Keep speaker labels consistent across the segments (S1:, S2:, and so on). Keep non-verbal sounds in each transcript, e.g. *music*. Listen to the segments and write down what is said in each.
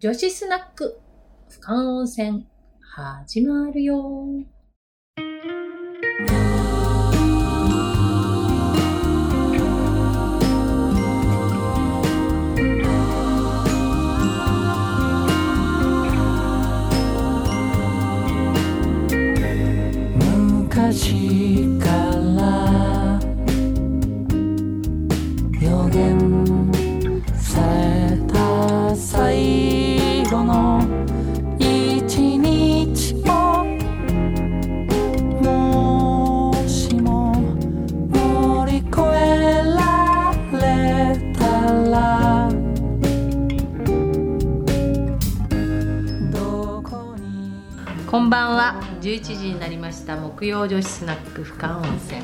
S1: 女子スナック、俯瞰温泉、始まるよ。
S2: 昔
S1: 11時になりました。木曜女子スナック俯瞰温泉。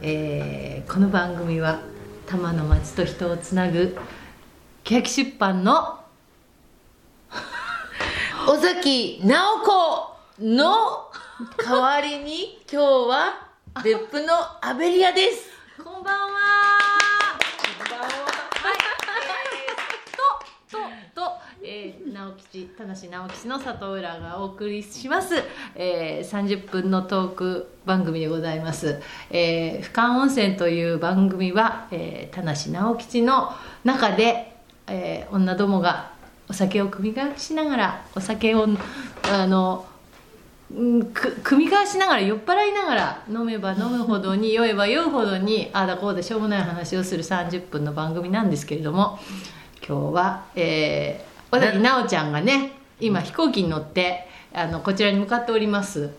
S1: えーこの番組は多摩の街と人をつなぐ欅出版の *laughs*
S3: 尾崎直子の代わりに今日は別府のアベリアです。*laughs*
S1: こんばんは。はい。えーととと、えー、直吉田無直吉の里浦がお送りします、えー、30分のトーク番組でございます。えー、俯瞰温泉という番組は、えー、田無直吉の中で、えー、女どもがお酒を組み交わしながらお酒をあのうんく組み交わしながら酔っ払いながら飲めば飲むほどに酔えば酔うほどにああだこうだしょうもない話をする30分の番組なんですけれども今日は、えー、小崎奈緒ちゃんがね今飛行機に乗ってあのこちらに向かっております、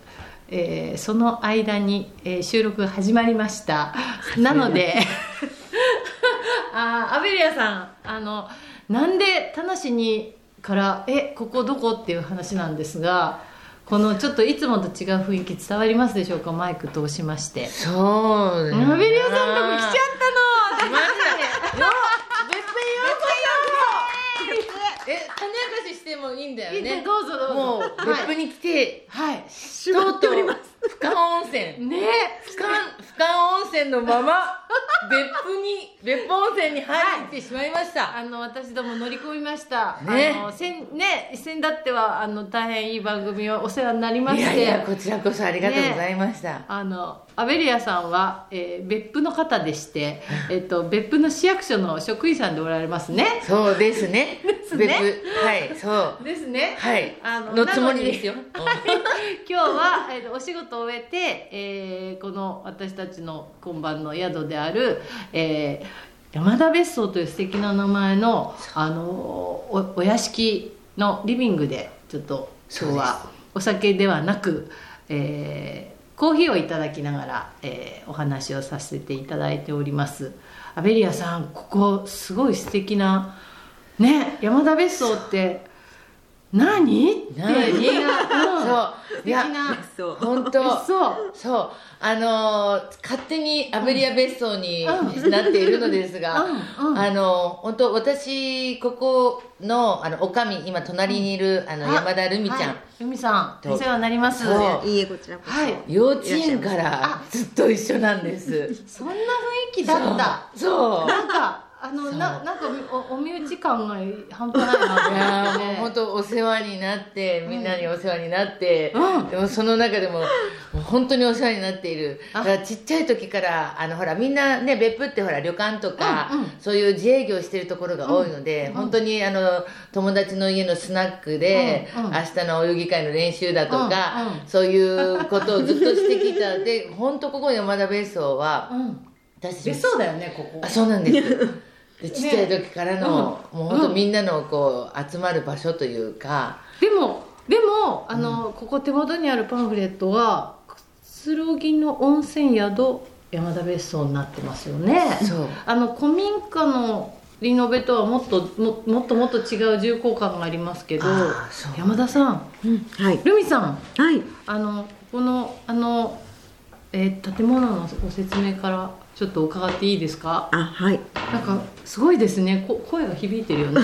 S1: えーその間に、えー収録が始まりました。*laughs* なので *laughs* あーアベリアさんあのなんで田無にから「えここどこ?」っていう話なんですがこのちょっといつもと違う雰囲気伝わりますでしょうか？マイク通しまして。
S3: そう
S1: アベリアさんとこ来ちゃったの
S3: マジだよ別府へようこそえ種明かししてもいいんだよ
S1: ね。
S3: ね
S1: どうぞどうぞ。
S3: もう別府に来て、
S1: はい。
S3: とうとう俯瞰温泉。
S1: ね。
S3: 俯瞰俯瞰温泉のまま *laughs* 別府に別府温泉に入ってしまいました、
S1: あの私ども乗り込みました、
S3: ね。
S1: あのせんね先だってはあの大変いい番組をお世話になりまして。
S3: いやいやこちらこそありがとうございました、
S1: あのアベリアさんは、えー別府の方でして、*laughs* えっと別府の市役所の職員さんでおられますね。
S3: そうですね別府はいそう。
S1: ですね。
S3: はい。
S1: あの
S3: のつもり。ですよ、*laughs*
S1: 今日は、えーとお仕事を終えて、えーこの私たちの今晩の宿である、えー山田別荘という素敵な名前のあのおお屋敷のリビングでちょっと今日はお酒ではなく、えーコーヒーをいただきながら、えーお話をさせていただいております。アベリアさんここすごい素敵なね山田別荘って何？って
S3: 何
S1: みんな、うん。
S3: そう。
S1: 素敵な。
S4: そう
S3: 本当。
S1: 別荘。
S3: そう。あのー勝手にアベリア別荘に
S1: うん。
S3: なっているのですが、
S1: うん。うん。
S3: あのー本当私ここのあのおかみ今隣にいる、あの
S1: あ
S3: 山田るみちゃん、
S1: はい。ルミさん
S3: と。
S1: お世話になります。
S3: そう。
S4: いいえこちらこそ、
S1: はい。
S3: 幼稚園からずっと一緒なんです。
S1: そんな雰囲気だった。
S3: そう。
S1: なんかあのななんかおお身内感が半端ないなと
S3: いやー *laughs* もう本当お世話になってみんなにお世話になって、
S1: うん。
S3: でもその中でも本当にお世話になっている。
S1: あ。
S3: だからちっちゃい時からあのほらみんなね別府ってほら旅館とか、
S1: うんうん。
S3: そういう自営業してるところが多いので、本当にあの友達の家のスナックで、
S1: うんうん。
S3: 明日のお遊戯会の練習だとか、
S1: うんうん。
S3: そういうことをずっとしてきた。で本当ここ山田別荘は
S1: うん。
S3: 私
S1: 別荘だよねここ。
S3: あそうなんですでちっちゃい時からの、
S1: うん。
S3: もう本当みんなのこう集まる場所というか、
S1: でもでもあの、ここ手元にあるパンフレットはくつろぎの温泉宿山田別荘になってますよね。
S3: そう。
S1: あの古民家のリノベとはもっとももっともっと違う重厚感がありますけど山田さん。
S4: うん。はい。
S1: ルミさん。
S4: はい。
S1: あのこのあの、えー建物のご説明からちょっと伺っていいですか？
S4: あはい。
S1: なんかすごいですね。こ声が響いてるよね。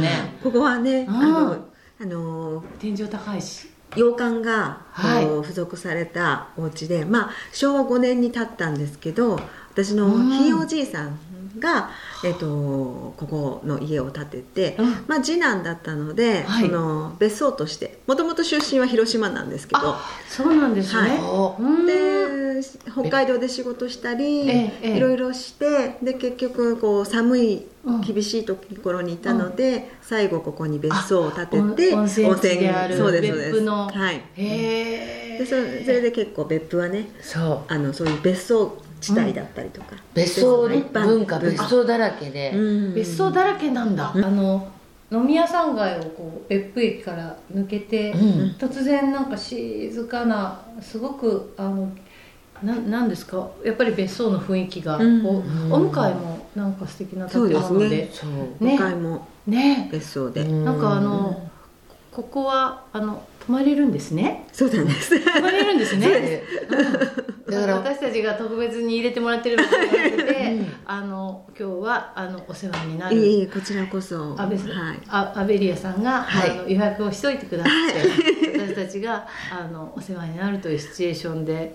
S1: ね。
S4: ここはね
S1: うん。
S4: あのあの
S1: 天井高いし。
S4: 洋館が、
S1: はい。
S4: 付属されたお家でまあ昭和5年に建ったんですけど私の
S1: うん
S4: ひいおじいさんが、えっとここの家を建てて、
S1: うん。
S4: まあ、次男だったので、
S1: はい。
S4: その別荘としてもともと出身は広島なんですけど。
S1: あそうなんですね、
S4: はい。で北海道で仕事したり、
S1: ええええ。
S4: いろいろしてで結局こう寒い
S1: うん。
S4: 厳しいところにいたので、最後ここに別荘を建てて
S1: 温温泉地である。
S4: そうですそうです。はい。
S1: へえ。
S4: でそれそれで結構別府はね
S3: そう。
S4: あのそういう別荘地帯だったりとか、
S3: 別荘
S4: 一般
S3: 文化
S4: 文
S3: 別荘だらけで、
S4: うん。
S1: 別荘だらけなんだ、あの飲み屋さん街をこう別府駅から抜けて、
S3: うん。
S1: 突然なんか静かなすごくあのななんですか？やっぱり別荘の雰囲気が、
S4: うん。
S1: お向かいもなんか素敵な建
S4: そうですね。
S1: 物で
S3: そう。
S1: ね
S4: 向かいも
S1: ね。
S4: 別荘で、
S3: うん
S1: なんかあのここはあの泊まれるんですね。
S4: そうなんです。
S1: 泊まれるんですね。
S3: でだから。
S1: 私たちが特別に入れてもらってるみたいなので、*laughs*
S3: うん。
S1: あの今日はあのお世話にない
S4: え
S1: る
S4: いえこちらこそ。
S1: アベス
S4: はい。
S1: あアベリアさんが、
S3: はい。
S1: あの予約をしといてくださって私たちがあのお世話になるというシチュエーションで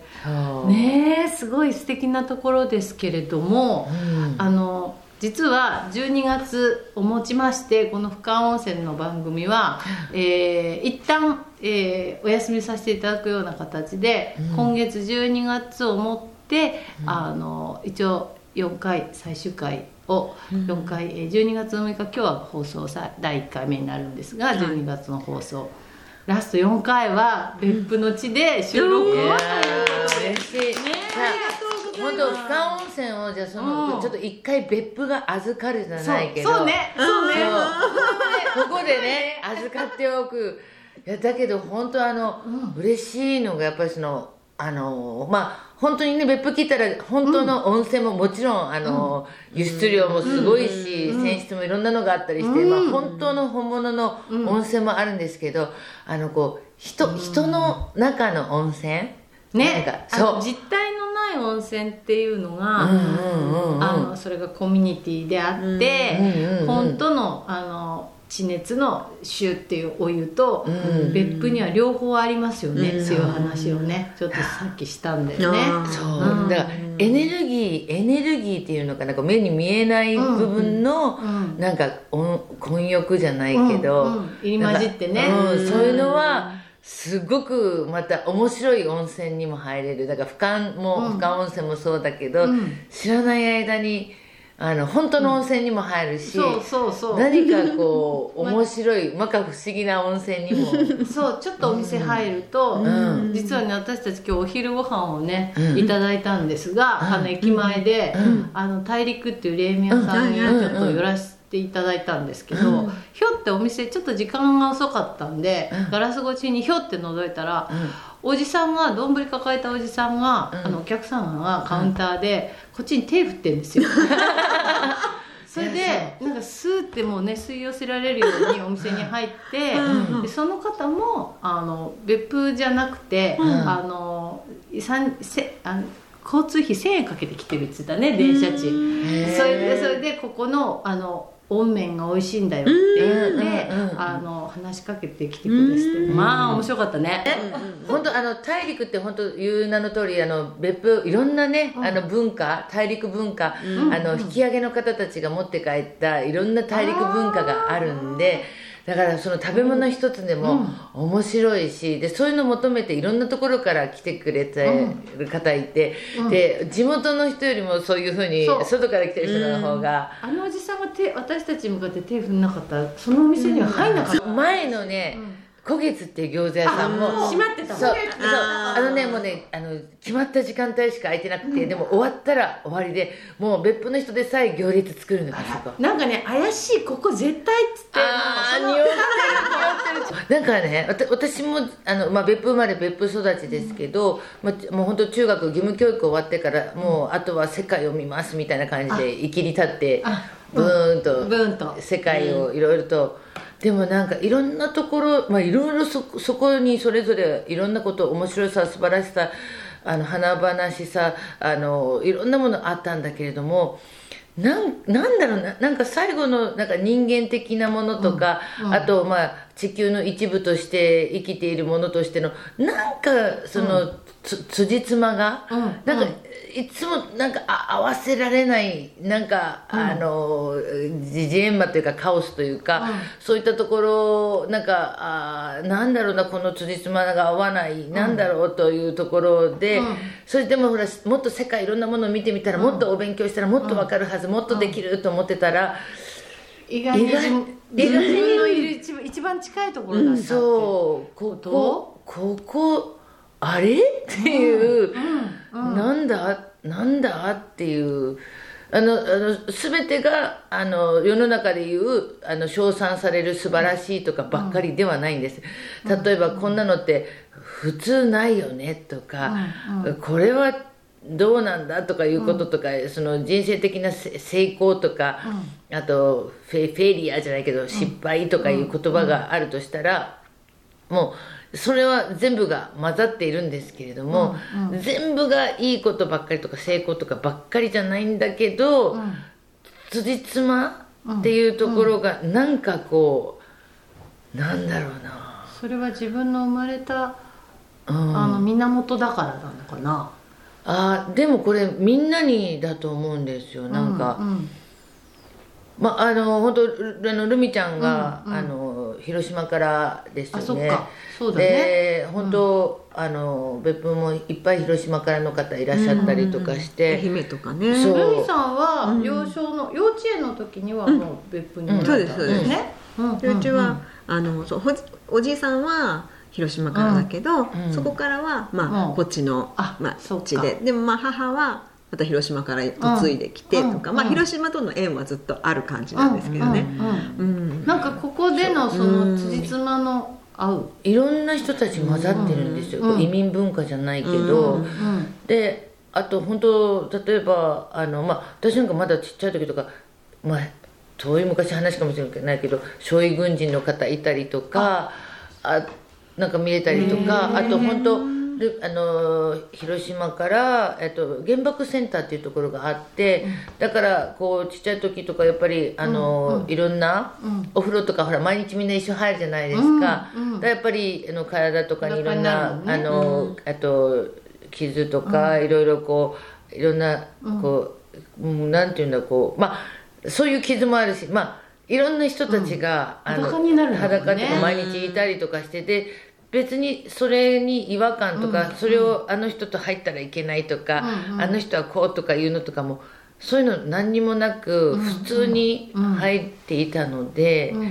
S1: ねえすごい素敵なところですけれども、
S3: うん。
S1: あの実は12月をもちましてこの深川温泉の番組は、*laughs* えー一旦、えーお休みさせていただくような形で、
S3: うん。
S1: 今月12月をもって、あの一応4回最終回を4回、えー12月の6日今日は放送さ第1回目になるんですが12月の放送、ラスト4回は別府の地で収録。を
S3: い。や
S1: ということで
S3: ー嬉しい。
S1: ね
S3: じゃあ本当深川温泉をじゃあその、
S1: うん。
S3: ちょっと一回別府が預かるじゃないけど。
S1: そう。ね。そうね。
S3: ここでね預かっておくいやだけど本当あの、嬉しいのがやっぱりそのあのまあ本当にね別府来たら本当の温泉ももちろんあの、輸出量もすごいし、泉質もいろんなのがあったりして、まあ、本当の本物の温泉もあるんですけど、あのこう人人の中の温泉？
S1: ね。
S3: なんかそう。
S1: 実体のない温泉っていうのが、
S3: うんうんうんうん。
S1: あのそれがコミュニティであって、
S3: うんうんうん。
S1: 本当のあの地熱の臭っていうお湯と、
S3: うん。
S1: 別府には両方ありますよね、
S4: うん。
S1: っていう話をねちょっとさっきしたんだよね。
S3: そう、
S1: うん
S3: だからエネルギーエネルギーっていうのかなこう目に見えない部分の、
S1: うん。
S3: なんか温混浴じゃないけど、
S1: うん。うん。入り混じってね。
S3: そういうのはすごくまた面白い温泉にも入れる。だから深も、
S1: うん。
S3: 深温泉もそうだけど、
S1: うん。
S3: 知らない間にあの本当の温泉にも入るし、
S1: そうそうそう。
S3: 何かこう *laughs* 面白い摩訶不思議な温泉にも。
S1: そうちょっとお店入ると、
S3: ん。
S1: 実はね私たち今日お昼ご飯をね、
S3: うん。
S1: いただいたんですが、あの駅前で、
S3: うん。
S1: あの大陸っていう冷麺屋さんにち
S3: うん。
S1: ょっと寄らせていただいたんですけど、ひょってお店ちょっと時間が遅かったんで、
S3: うん。
S1: ガラス越しにひょって覗いたら、おじさんが丼抱えたおじさんが、
S3: うん。
S1: あのお客様がカウンターで、こっちに手振ってんですよ。*laughs* それでなんかスーってもうね吸い寄せられるようにお店に入って、
S4: うん。
S1: でその方もあの別府じゃなくて、
S3: うん。
S1: あのさんせあの交通費1000円かけてきてるって言ってたね電車賃。それでそれでここのあの温麺が美味しいんだよって言って、
S3: うんうんうん
S1: あの話しかけてきてくれてまあ面白かったね。
S3: 本当あの大陸って本当言う名の通りあの別府いろんなね、あの文化大陸文化、あの引き上げの方たちが持って帰ったいろんな大陸文化があるんでだからその食べ物一つでも面白いしでそういうのを求めていろんなところから来てくれてる方いて、で地元の人よりもそういうふうに外から来てる人の方が。
S1: あのおじさんが手私たちに向かって手振んなかった。らそのお店には入んなかった、
S3: 前のね、古月っていう餃子屋さんも
S1: あ閉まってたもん
S3: そう。
S4: あ
S3: のねもうねあの決まった時間帯しか空いてなくて、でも終わったら終わりでもう別府の人でさえ行列作るのよあそこ
S1: なんかね怪しいここ絶対っつって
S3: あー
S1: もう
S3: 匂ってる匂ってるなんかねわた私もあの、まあ、別府生まれ別府育ちですけど、まあ、もう本当中学義務教育終わってからもうあとは世界を見ますみたいな感じで生きり立って
S1: あ。
S3: ブーンと
S1: ブーンと。
S3: 世界をいろいろと、でもなんかいろんなところ、まあ、いろいろそそこにそれぞれいろんなこと面白さ素晴らしさあの華々しさあのいろんなものあったんだけれどもなんなんだろうななんか最後のなんか人間的なものとか、あとまあ地球の一部として生きているものとしてのなんかその、つ辻褄が、
S1: うん。
S3: なんか、いつもなんかあ合わせられないなんか、あのジジエンマというかカオスというか、
S1: うん。
S3: そういったところなんかあーなんだろうなこの辻褄が合わない、なんだろうというところで、
S1: うん。
S3: それでもほらもっと世界いろんなものを見てみたら、もっとお勉強したらもっとわかるはず、もっとできると思ってたら、
S1: 意外に
S3: 意外に
S1: 自分のいる一番近いところだったって。
S3: そう。ここここあれ？っていう、なんだ？なんだ？っていう。あのあの全てがあの世の中でいうあの称賛される素晴らしいとかばっかりではないんです、例えばこんなのって普通ないよね？とか、これはどうなんだ？とかいうこととか、その人生的なせ成功とか、あとフェフェリアじゃないけど失敗とかいう言葉があるとしたら、もうそれは全部が混ざっているんですけれども、全部がいいことばっかりとか成功とかばっかりじゃないんだけど、辻褄っていうところがなんかこう、なんだろうな、
S1: それは自分の生まれた
S3: うん。
S1: あの源だからなのかな。
S3: あーでもこれみんなにだと思うんですよ。なんか、
S1: うん
S3: まああの本当ルあのルミちゃんが、
S1: うんうん。
S3: あの広島からですよね。
S1: あそっかそうだね。
S3: で本当、あの別府もいっぱい広島からの方いらっしゃったりとかして、
S4: 愛媛とかね。
S3: そう。
S1: ルミさんは幼少の幼稚園の時にはもう別府におられたん
S4: うん。そうですそうです。
S1: ね。うん。
S4: でうちは、あのそうほじおじいさんは広島からだけど、
S3: ん。
S4: そこからは、まあ
S1: うん。
S4: こっちの
S1: あ
S4: まあ、
S1: そ
S4: 地で。でもまあ母はまた広島から嫁いできてとか、まあ、
S1: うん。うん。
S4: 広島との縁はずっとある感じなんですけどね、
S1: うんうん
S4: うん。
S1: なんかここでのその辻褄の合う。
S3: いろんな人たち混ざってるんですよ、
S1: うん。
S3: 移民文化じゃないけど、
S1: うん
S3: であと本当例えばあの、まあ、私なんかまだちっちゃい時とか、まあ、遠い昔話かもしれないけど傷痍軍人の方いたりとかあ。なんか見れたりとかあと本当ルあの広島から、えっと、原爆センターっていうところがあってだからこうちっちゃい時とかやっぱりあの、いろんな、
S1: うん。
S3: お風呂とかほら毎日みんな一緒入るじゃないですか、
S1: うんうん
S3: だやっぱりあの体とかにいろんな、
S1: 裸になる
S3: あの、あと傷とかいろいろこういろんなこう、うんなんていうんだこうまあそういう傷もあるしまあいろんな人たちが、あの
S1: 裸になるね。
S3: 裸とか毎日いたりとかしてて別にそれに違和感とか、それをあの人と入ったらいけないとか、
S1: うんうん。
S3: あの人はこうとかいうのとかもそういうの何にもなく普通に入っていたので。
S1: うんうん。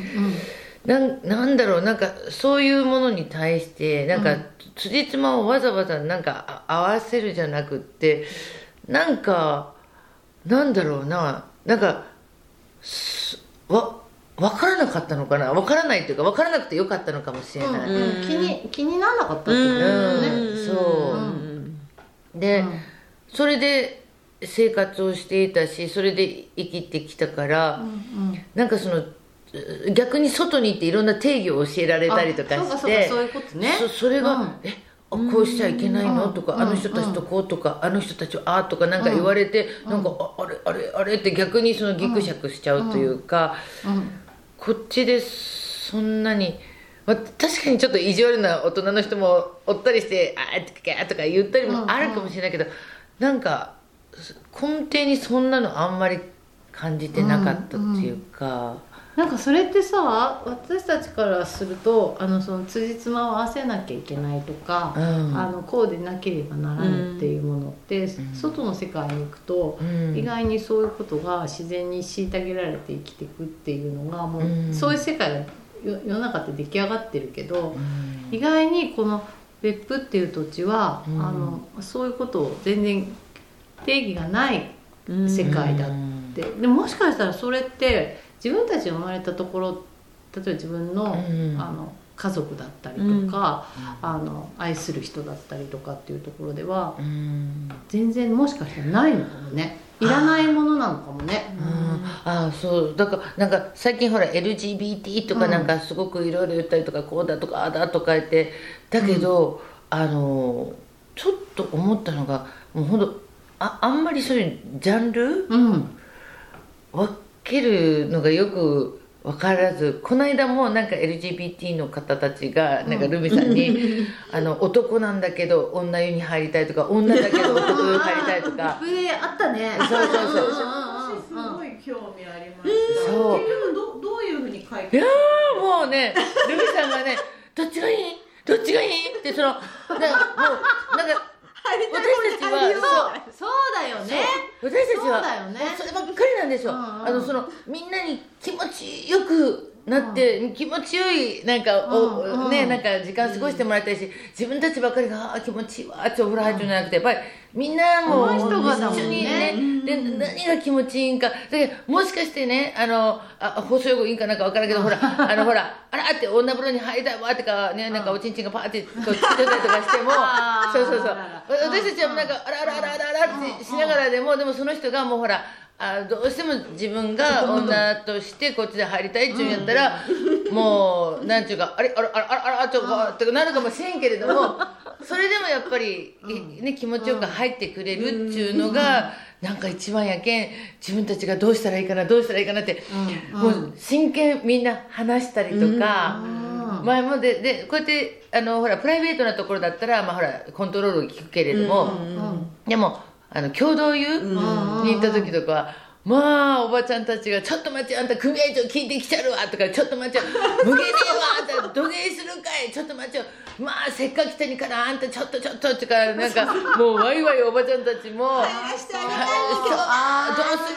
S3: なんなんだろうなんかそういうものに対してなんか、辻褄をわざわざなんかあ合わせるじゃなくってなんかなんだろうななんかすわ分からなかったのかな？分からないっていうか分からなくてよかったのかもしれない、
S1: うんうん気に気にならなかったってことだよね。
S3: うん。そう、で、それで生活をしていたしそれで生きてきたから、なんかその逆に外に行っていろんな定義を教えられたりとか
S1: あそうか
S3: して
S1: そうかそういうことね。
S3: そそれが、
S1: うん。
S3: えあこうしちゃいけないの、とか、あの人たちとこうとか、あの人たちはああとかなんか言われて、なんかああれあれあれって逆にそのギクシャクしちゃうというか、こっちでそんなに、まあ、確かにちょっと意地悪な大人の人もおったりして「あーとか」とか言ったりもあるかもしれないけど、なんか根底にそんなのあんまり感じてなかったっていうか、
S1: なんかそれってさ私たちからするとあのその辻褄を合わせなきゃいけないとか、
S3: うん。
S1: あのこうでなければならぬっていうものって、外の世界に行くと、
S3: うん。
S1: 意外にそういうことが自然に虐げられて生きていくっていうのがもう、
S3: うん。
S1: そういう世界が世世の中って出来上がってるけど、意外にこの別府っていう土地は、
S3: うん。
S1: あのそういうことを全然定義がない世界だって、でもしかしたらそれって自分たちが生まれたところ例えば自分の,、
S3: うん
S1: あの家族だったりとか、あの愛する人だったりとかっていうところでは
S3: うん。
S1: 全然もしかしたらないのかもね。いらないものなのかもね。
S3: ああそう。だからなんか最近ほら LGBT とかなんかすごくいろいろ言ったりとかこうだとかああだとか言ってだけど、あのちょっと思ったのがもうほんとああんまりそういうジャンル？
S1: うん。
S3: 分けるのがよく分からずこの間もなんか LGBT の方たちがなんかルミさんに、*laughs* あの男なんだけど女湯に入りたいとか女だけど男湯に入りたいとか。
S1: あったね
S3: そうそうそう
S1: うんうんうんうん
S5: 私すごい興味ありました
S3: そう
S5: どどういうふうに解決
S3: いやーもうねルミさんがねどっちがいいどっちがいいってそのなんかもうなんか私たちはそう
S1: そうだよね。
S3: 私たちは
S1: そうだよね。
S3: そればっかりなんですよ、
S1: うんうん。
S3: あのそのみんなに気持ちよくなって、気持ちよいなんかお、ねなんか時間過ごしてもらいたいし、自分たちばっかりが気持ちいいわってお風呂入ってるんじゃなくてやっぱりみんなも一緒にねで何が気持ちいいんかだけどもしかしてねあのあ放送用語いいんかなんか分からんけどほらあのほらあらって女風呂に入りたいわとかねなんかおちんちんがパーってこうついてたりとかしてもそうそうそう。私たちはなんかあらあらあらあらあらってしながらでもでもその人がもうほらあどうしても自分が女としてこっちで入りたいっていうんやったらもうなんちゅうかあれあらあらあらあらちょっとなるかもしれんけれどもそれでもやっぱり、ね、気持ちよく入ってくれるっていうのがなんか一番やけん自分たちがどうしたらいいかなどうしたらいいかなって、もう真剣みんな話したりとか。前もででこうやってあのほらプライベートなところだったら、まあ、ほらコントロールを聞くけれども、でもあの共同湯に行った時とかは、まあおばちゃんたちが「ちょっと待ってあんた組合長聞いてきちゃるわ」とか「ちょっと待ってよ *laughs* 無限ねえわあんた土下座するかい？ちょっと待ってよまあせっかく来たにからあんたちょっとちょっと」ってから *laughs* なんかもうワイワイおばちゃんたちも「入らしてああどうす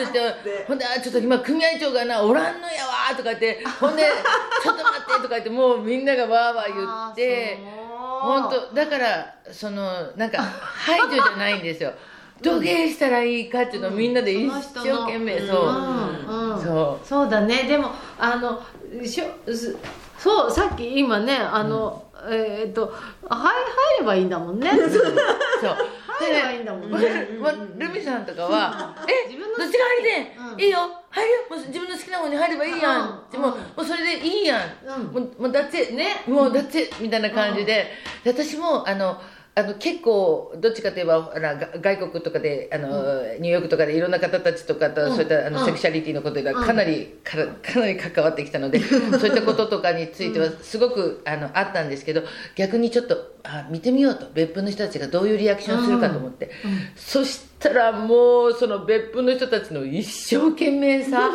S3: る?」って言ってほんであ「ちょっと今組合長がなおらんのやわ」とか言ってほんで「ちょっと待って」とか言ってもうみんながわーわー言って。本当だからそのなんか *laughs* 排除じゃないんですよ。土下したらいいかっていうのをみんなで一生懸命そう、
S1: うんうん。
S3: そう。
S1: そうだね。でもあのしょすそうさっき今ねあの、えーっとはい入ればいいんだもんね。
S3: そう
S1: 入ればいいんだもん。ね
S3: まルミさんとかは「えどっちが入りてん、
S1: うん。
S3: いいよ。入るよ。もう自分の好きな方に入ればいいやん」
S1: うん。
S3: もうもうそれでいいやん、
S1: うん。
S3: もうもうだって
S1: ね。
S3: もうだってみたいな感じで,、で私もあのあの結構どっちかといえばあのが外国とかであの、ニューヨークとかでいろんな方たちとかと、
S1: うん。
S3: そういったあの、
S1: うん。
S3: セクシャリティのことがかなり、かかなり関わってきたので、そういったこととかについてはすごくあのあったんですけど逆にちょっとあ見てみようと。別府の人たちがどういうリアクションするかと思って、そしたらもうその別府の人たちの一生懸命さ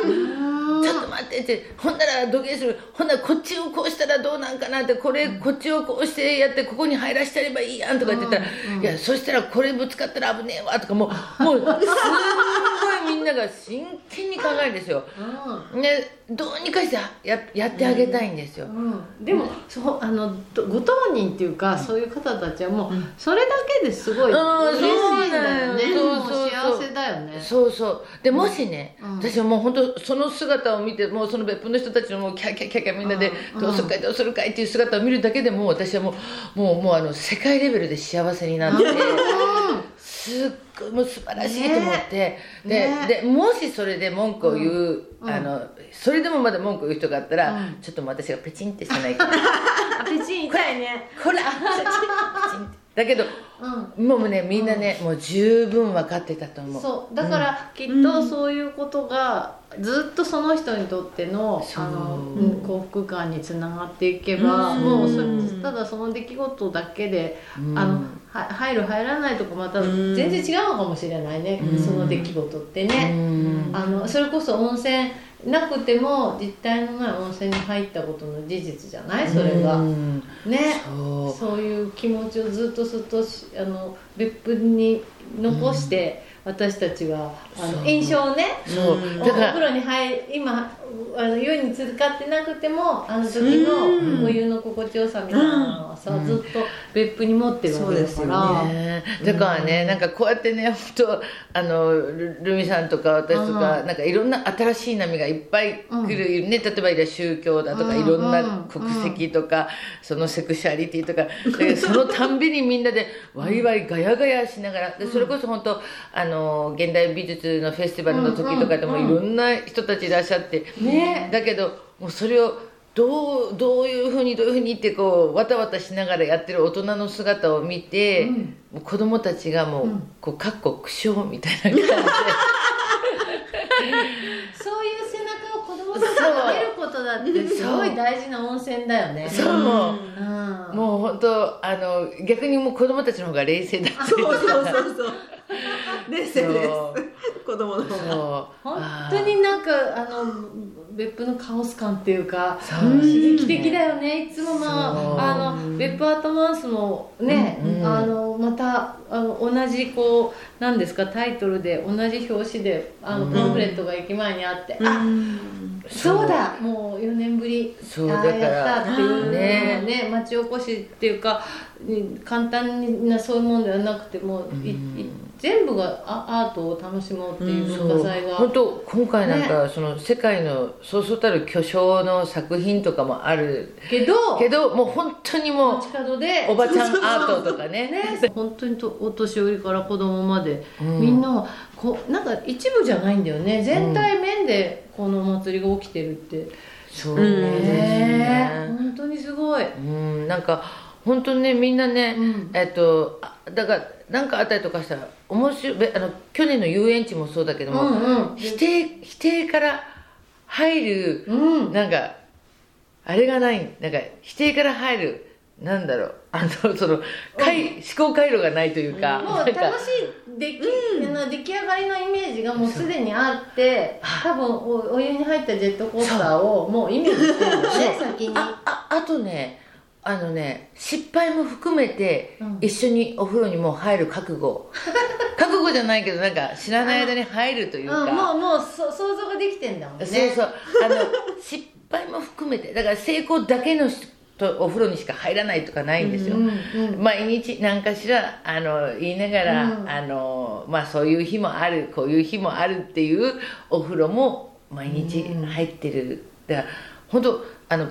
S3: ちょっと待ってってほんなら土下座する。ほんならこっちをこうしたらどうなんかなってこれこっちをこうしてやってここに入らしてやればいいやんとか言ってたら、いやそしたらこれぶつかったら危ねえわとかもうもう *laughs* すんごいみんなが真剣に考えるんですよ。ねどうにかしてややってあげたいんですよ。
S1: うん、でも、そうあのどご当人っていうか、そういう方たちはもう、それだけですごい
S3: うん
S1: 嬉しいんだよね。
S3: そうそうそう。
S1: もう
S3: そう
S1: 幸せだよね。
S3: そうそう。でもしね、
S1: うん。
S3: 私はもう本当その姿を見てもうその別府の人たちのもうキャーキャーキャーキャーみんなで
S1: うん
S3: どうするかいどうするかいっていう姿を見るだけでもう私はもうもうもうあの世界レベルで幸せになって。すっごいもう素晴らしいと思って、
S1: ね。
S3: ででもしそれで文句を言う、
S1: うん。
S3: あのそれでもまだ文句を言う人があったら、
S1: うん。
S3: ちょっと私がペチンってしてないから。
S1: あ *laughs* ペチン痛いね。
S3: こらだけど
S1: うん。
S3: もうねみんなね、もう十分分かってたと思う。
S1: そう。だからきっとそういうことがずっとその人にとってのあの、うん幸福感につながっていけば、
S3: うん。
S1: もうそれただその出来事だけで、
S3: うん。
S1: あのは入る入らないとかまた全然違うのかもしれないね、
S3: うん。
S1: その出来事って
S3: う
S1: ね、
S3: ん。
S1: あのそれこそ温泉なくても実体のない温泉に入ったことの事実じゃない？それが、
S3: うん
S1: ね。
S3: そう。
S1: そういう気持ちをずっとずっとしあの別府に残して、私たちは印象をね。
S3: そう。
S4: うん。
S1: お
S3: だから。
S1: 風呂に入今あの湯に浸かってなくてもあの時のお湯の心地よさみたいなのはさ、
S3: うん。
S1: ずっと別府に持ってるわけだから、
S3: ね。だからね、なんかこうやってね本当あのルルミさんとか私とか、
S1: うん。
S3: なんかいろんな新しい波がいっぱい来る、ね。例えば宗教だとか、
S1: うん。
S3: いろんな国籍とか、そのセクシャリティとかでそのたんびにみんなでワイワイガヤガヤしながらでそれこそ本当あの現代美術のフェスティバルの時とかでもいろんな人たちいらっしゃって、
S1: ね。
S3: だけどもうそれをどうどういうふうにどういうふうにってこうわたわたしながらやってる大人の姿を見て、もう子供たちがもう、こうかっこ苦笑みたいな感じで。*laughs*
S1: そういう背中を子供をさ得ることだってすごい大事な温泉だよね。
S3: そう、
S1: うん。
S3: もう本当あの逆にもう子供たちの方が冷静だ
S4: そうそうそうそう冷 *laughs* 静です子供の方
S1: 本当になんかあの別府のカオス感っていうか
S3: そう。
S1: 刺激的だよねいつもまああの別府アートマウスもね、
S3: うんうん。
S1: あのまたあの同じこうなんですかタイトルで同じ表紙であの
S3: うん。
S1: パンフレットが駅前にあって、
S4: う
S1: あ
S4: ん
S1: そうだもう4年ぶり
S3: そうだから
S1: やったっていう
S3: ね。
S1: ね町おこしっていうかうん簡単なそういうもんではなくてもう
S3: ん
S1: い全部がアアートを楽しもうっていう
S3: そう
S1: 文化祭が、
S3: 本当今回なんか、その世界のそうそうたる巨匠の作品とかもある。
S1: けど
S3: けどもう本当にもうおばちゃんアートとかね。
S1: ね、本当にとお年寄りから子供まで、
S3: うん。
S1: みんなこうなんか一部じゃないんだよね。全体面でこのお祭りが起きてるって、
S3: そう
S4: うん
S3: です
S1: ね。
S3: ね。
S1: 本当にすごい、
S3: うん。なんか本当にねみんなね、
S1: うん。
S3: えっとあだからなんかあったりとかしたら面白いべあの去年の遊園地もそうだけども、
S1: うんうん。
S3: 否定否定から入る
S1: うん。
S3: なんかあれがないなんか否定から入るなんだろうあのその回、思考回路がないというか、
S1: もう
S3: なんか
S1: 楽しい出来,、出来上がりのイメージがもうすでにあって多分おお湯に入ったジェットコースターをもうイメージしてるよね先に。
S3: あああとねあのね失敗も含めて
S1: うん。
S3: 一緒にお風呂にもう入る覚悟。*laughs* 覚悟じゃないけどなんか知らない間に入るというか、
S1: うん、もうもうそ想像ができてんだもんね。
S3: そうそう。あの *laughs* 失敗も含めて。だから成功だけの人とお風呂にしか入らないとかないんですよ、
S1: うんうん。
S3: 毎日何かしらあの言いながら、
S1: うん。
S3: あのまあ、そういう日もあるこういう日もあるっていうお風呂も毎日入ってる、だから本当あの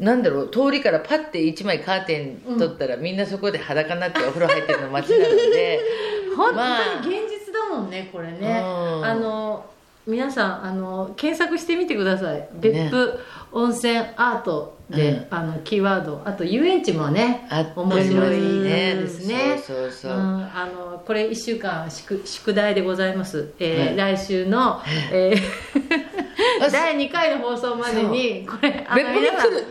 S3: なんだろう通りからパッて1枚カーテン取ったら、みんなそこで裸になってお風呂入ってるの街なので。*laughs*
S1: 本
S3: まあ。
S1: 当に現実だもんねこれね、
S3: うん。
S1: あの皆さんあの検索してみてください。別府温泉アートで、
S3: うん。
S1: あのキーワード。あと遊園地もね面白い
S3: ね
S1: ですね。
S3: そうそうそう、
S1: うん、あのこれ1週間宿宿題でございます、えー
S3: は
S1: 来週の、えー第2回の放送までにこれ
S3: 別府に
S1: 皆さん。
S3: 来 *laughs* る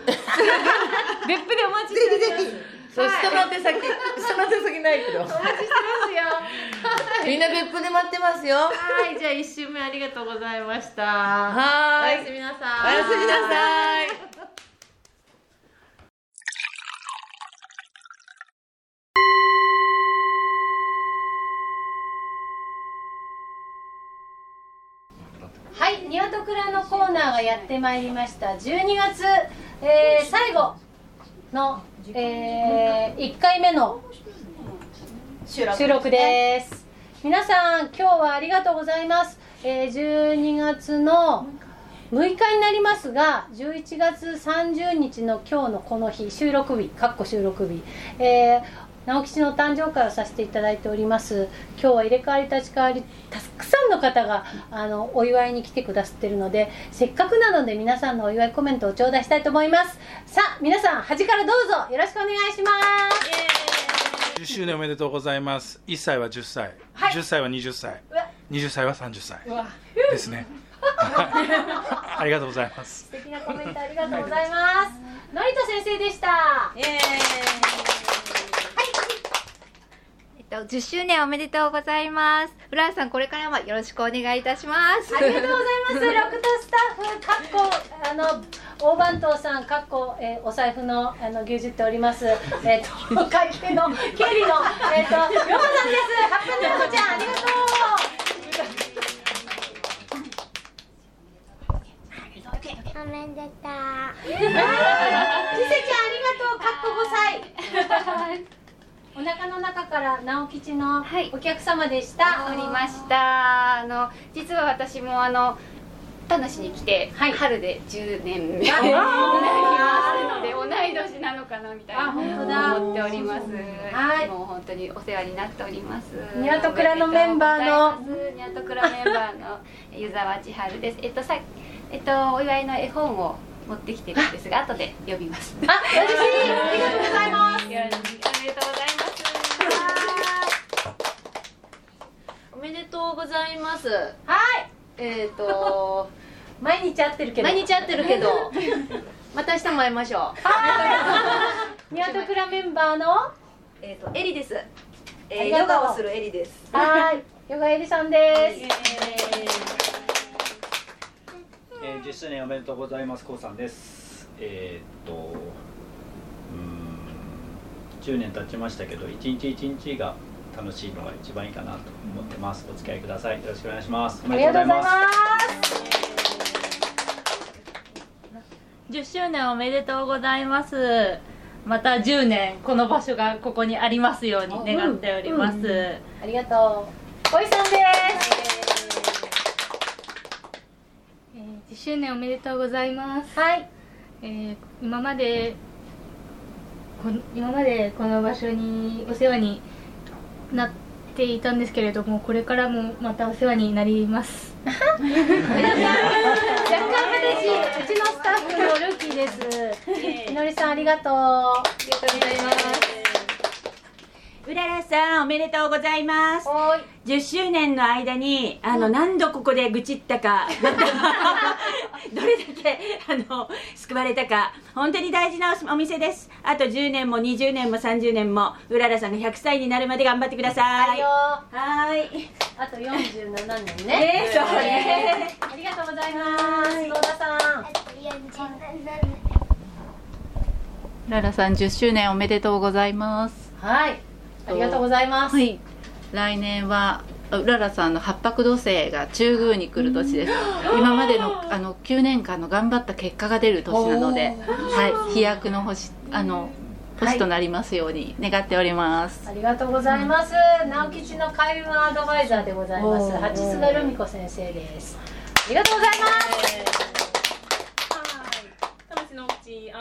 S1: 別府でお待ちしております
S3: そう下の手先 *laughs* 下の手先ないけど。
S1: お待ちしてますよ。*laughs*
S3: みんな別府で待ってますよ。
S1: はいじゃあ1週目ありがとうございました。
S3: はーい。
S1: おやすみなさ
S3: おやすみなさい。
S1: はい、ニワトクラのコーナーがやってまいりました。12月、えー最後の、え1回目の収録です皆さん今日はありがとうございます、えー12月の6日になりますが11月30日の今日のこの日収録日かっこ収録日、えー直吉の誕生会をさせていただいております。今日は入れ替わり立ち替わりたくさんの方があのお祝いに来てくださってるのでせっかくなので皆さんのお祝いコメントを頂戴したいと思います。さあ皆さん端からどうぞよろしくお願いします。
S6: 10周年おめでとうございます。1歳は10歳、
S1: はい。
S6: 10歳は20歳。
S1: うわ。
S6: 20歳は30歳。ですね。は *laughs* いありがとうございます。
S1: 素敵なコメントありがとうございます。成田先生でした。
S7: イエーイえっと、10周年おめでとうございます。フランさん、これからもよろしくお願いいたします。
S1: ありがとうございます。ラクトスタッフ、かっこ、あの、大番頭さん、かっこ、えーお財布の、あの、牛耳っております。えっ、と、会計の、経理の、えっ、と、ヨコさんです。ハッピーヨコちゃん、ありがと
S8: おめでとう。
S1: う。ちせちゃん、ありがとう。かっこ5歳。お腹の中から直吉の
S7: はい
S1: お客様でした。
S7: おりました。あの、実は私もあの、田無に来て、
S1: はい
S7: 春で10年目になりますので、同い年なのかなみたい
S1: あ
S7: な
S1: 本当だ
S7: 思っております。
S1: はい
S7: もう本当にお世話になっております。
S1: ニワトクラのメンバーの
S7: ニワトクラメンバーの *laughs* 湯沢千春です。えっとさ、えっとお祝いの絵本を持ってきてるんですが、後で読みます。
S1: あ、嬉しい。ありがとうございます。
S7: ございます。
S1: はい。
S9: えっ、と *laughs*
S6: 毎日会ってるけど
S9: 毎日会ってるけど *laughs* また明日も会いましょう
S6: ニワトクラメンバーの？
S10: えっ、とエリです。
S6: あ
S10: えー、ヨガをするエリです。
S6: はいヨガエリさんです
S11: えー、10周年おめでとうございます、こうさんです。えーっと、うーん、10年経ちましたけど、一日一日が楽しいのが一番いいかなと思ってます。お付き合いください。よろしくお願いします。お
S6: ありがとうございます
S12: 10周年おめでとうございますまた10年この場所がここにありますように願っております、
S6: うんうんありがとうおいさんです
S13: 10周年おめでとうございます。
S6: はい。
S13: えー今までこの今までこの場所にお世話になっていたんですけれども、これからもまたお世話になります。*laughs*
S6: 若干嬉しいうちのスタッフのルーキーです。みのりさんありがとう。ありがとうございます
S14: うららさんおめでとうございます。10周年の間にあの、何度ここで愚痴ったか *laughs* どれだけあの救われたか本当に大事なお店です。あと10年も20年も30年もうららさんが100歳になるまで頑張ってください。
S6: はいよ
S14: はい。
S6: あと47年ね。
S14: ねそうね。
S6: ありがとうございます。野田さん。
S15: ララさん10周年おめでとうございます。
S6: はいありがとうございます。
S15: はい。来年はうららさんの八白土星が中宮に来る年です。今までのあの9年間の頑張った結果が出る年なので、はい、飛躍の星あの星となりますように願っております、
S6: ありがとうございます、直吉の開運アドバイザーでございます。八菅留美子先生です。ありがとうございます
S12: 田町の口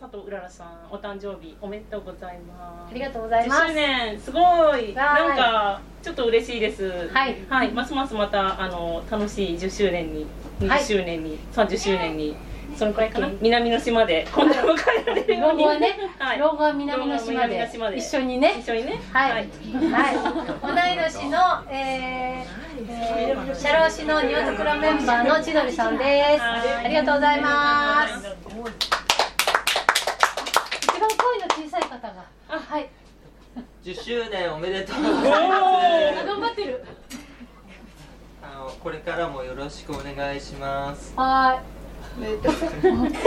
S12: 佐藤うららさんお誕生日おめでとうございます。
S6: ありがとうございます。
S12: 10周年すごい。なんかちょっと嬉しいです。
S6: はい、
S12: はい、ますますまたあの楽しい10周年に20周年に、30周年にそのくらいかな？南の島で今度迎えられるように。
S6: 老後はね、
S12: はい。
S6: 老後は南の島で
S12: 南の島で。
S6: 一緒にね。
S12: 一緒にね。
S6: はい、はい、同い年の、えーえー、社労士のニワトクラメンバーの千鳥さんです。ありがとうございます一番声の小さい方が。あ。はい。
S16: 10周年おめでとうございます。
S6: 頑張ってる。
S16: あのこれからもよろしくお願いします。
S6: はい。声の小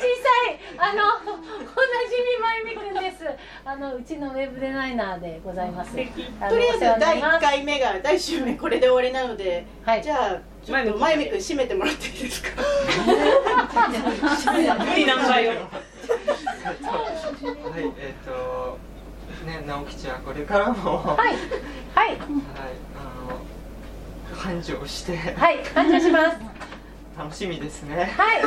S6: さいあのおなじみまゆみくんです。あのうちのウェブデザイナーでございます。とりあ
S5: えず第1回目が第1週目これで終わりなので、じゃあちょっとまゆみくん締めてもらっていいですか？
S12: 無理難題を
S16: はいえっ、とね直吉はこれからも。はい。
S6: はい。
S16: はいあの繁盛して。
S6: はい繁盛します
S16: 楽しみですね。
S6: はい。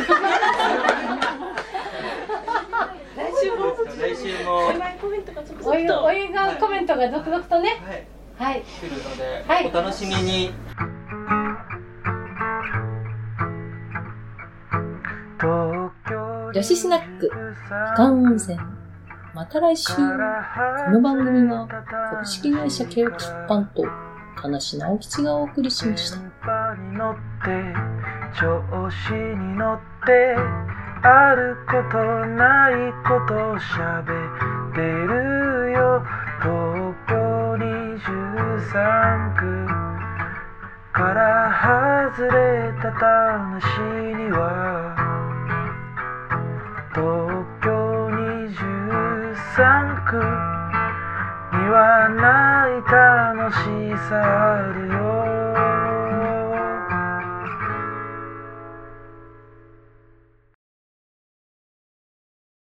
S16: 来週も。来週も。
S6: おいおいがコメントが続々とね。はい。
S16: 来るので、
S6: はい。
S16: お楽しみに。
S17: 女子スナック、みかん温泉。また来週。この番組は株式会社ケオキッパンと田無直吉がお送りしました。
S2: 調子に乗ってあることないこと喋ってるよ東京23区から外れた話には東京23区にはない楽しさある